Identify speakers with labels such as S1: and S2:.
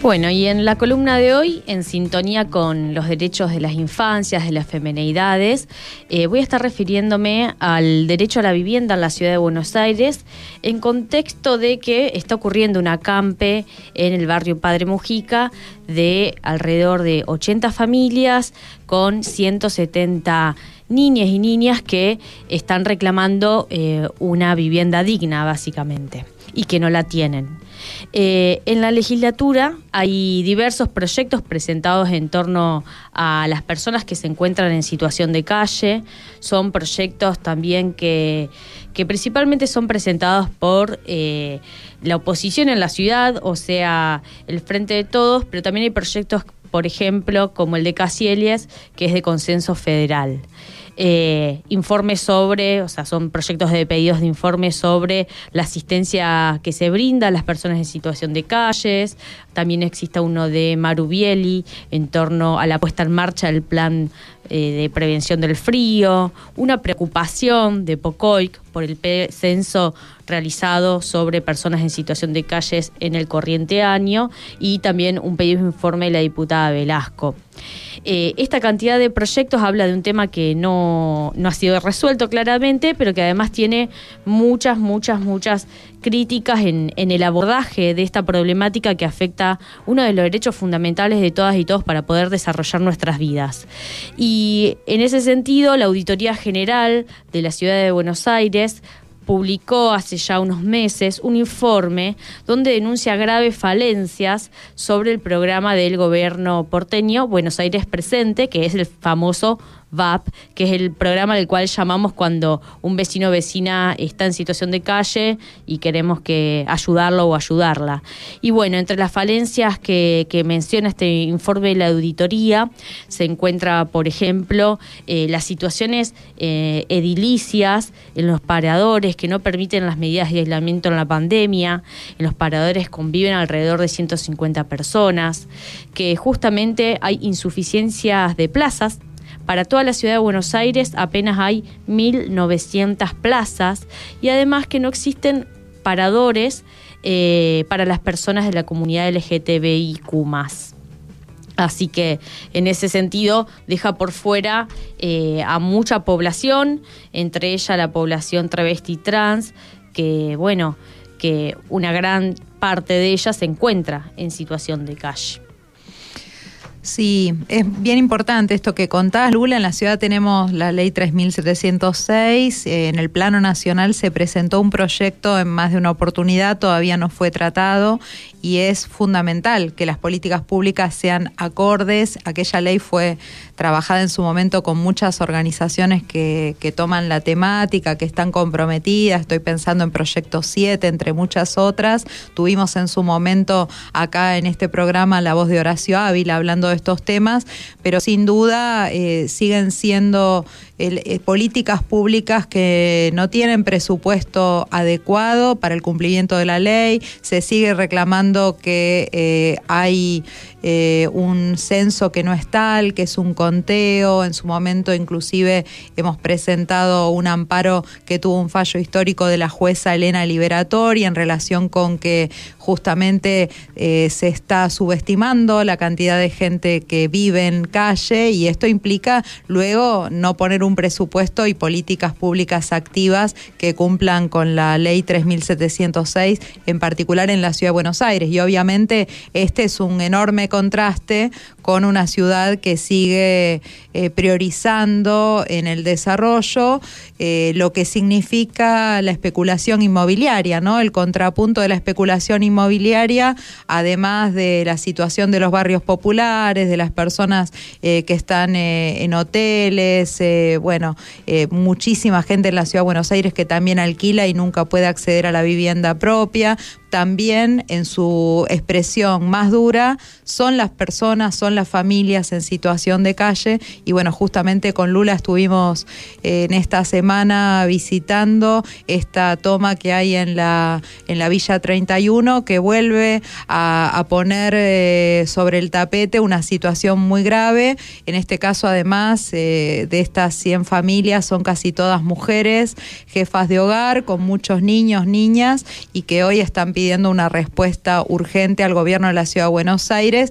S1: Bueno, y en la columna de hoy, en sintonía con los derechos de las infancias, de las femenidades, eh, voy a estar refiriéndome al derecho a la vivienda en la ciudad de Buenos Aires, en contexto de que está ocurriendo un acampe en el barrio Padre Mujica de alrededor de 80 familias con 170 niñas y niñas que están reclamando eh, una vivienda digna, básicamente, y que no la tienen. Eh, en la legislatura hay diversos proyectos presentados en torno a las personas que se encuentran en situación de calle. Son proyectos también que, que principalmente son presentados por eh, la oposición en la ciudad, o sea, el Frente de Todos, pero también hay proyectos, por ejemplo, como el de Casielies, que es de consenso federal eh, informes sobre, o sea, son proyectos de pedidos de informes sobre la asistencia que se brinda a las personas en situación de calles. También existe uno de Marubieli en torno a la puesta en marcha del plan eh, de prevención del frío, una preocupación de POCOIC por el censo realizado sobre personas en situación de calles en el corriente año y también un pedido de informe de la diputada Velasco. Eh, esta cantidad de proyectos habla de un tema que no, ha sido resuelto claramente, pero que además tiene muchas, muchas, muchas críticas en, el abordaje de esta problemática que afecta uno de los derechos fundamentales de todas y todos para poder desarrollar nuestras vidas. Y en ese sentido, la Auditoría General de la Ciudad de Buenos Aires publicó hace ya unos meses un informe donde denuncia graves falencias sobre el programa del gobierno porteño Buenos Aires Presente, que es el famoso VAP, que es el programa del cual llamamos cuando un vecino o vecina está en situación de calle y queremos que ayudarlo o ayudarla. Y bueno, entre las falencias que, menciona este informe de la auditoría se encuentra, por ejemplo, eh, las situaciones eh, edilicias en los paradores que no permiten las medidas de aislamiento en la pandemia, en los paradores conviven alrededor de 150 personas, que justamente hay insuficiencias de plazas para toda la ciudad de Buenos Aires apenas hay 1.900 plazas y además que no existen paradores eh, para las personas de la comunidad LGTBIQ. Así que en ese sentido deja por fuera eh, a mucha población, entre ella la población travesti trans, que bueno, que una gran parte de ella se encuentra en situación de calle.
S2: Sí, es bien importante esto que contás, Lula. En la ciudad tenemos la ley 3706. En el plano nacional se presentó un proyecto en más de una oportunidad, todavía no fue tratado y es fundamental que las políticas públicas sean acordes. Aquella ley fue trabajada en su momento con muchas organizaciones que, toman la temática, que están comprometidas. Estoy pensando en Proyecto 7, entre muchas otras. Tuvimos en su momento acá en este programa la voz de Horacio Ávila hablando de estos temas, pero sin duda eh, siguen siendo eh, políticas públicas que no tienen presupuesto adecuado para el cumplimiento de la ley. Se sigue reclamando que eh, hay eh, un censo que no es tal, que es un conteo. En su momento inclusive hemos presentado un amparo que tuvo un fallo histórico de la jueza Elena Liberatori en relación con que justamente se está subestimando la cantidad de gente que vive en calle y esto implica luego no poner un presupuesto y políticas públicas activas que cumplan con la ley 3706, en particular en la ciudad de Buenos Aires. Y obviamente este es un enorme contraste con una ciudad que sigue eh, priorizando en el desarrollo eh, lo que significa la especulación inmobiliaria, ¿no? El contrapunto de la especulación inmobiliaria, además de la situación de los barrios populares, de las personas eh, que están en hoteles, bueno, muchísima gente en la ciudad de Buenos Aires que también alquila y nunca puede acceder a la vivienda propia también en su expresión más dura son las personas, son las familias en situación de calle. Y bueno, justamente con Lula estuvimos eh, en esta semana visitando esta toma que hay en la, en la Villa 31 que vuelve a, poner eh, sobre el tapete una situación muy grave, en este caso además eh, de estas 100 familias, son casi todas mujeres, jefas de hogar, con muchos niños, niñas, y que hoy están pidiendo una respuesta urgente al gobierno de la Ciudad de Buenos Aires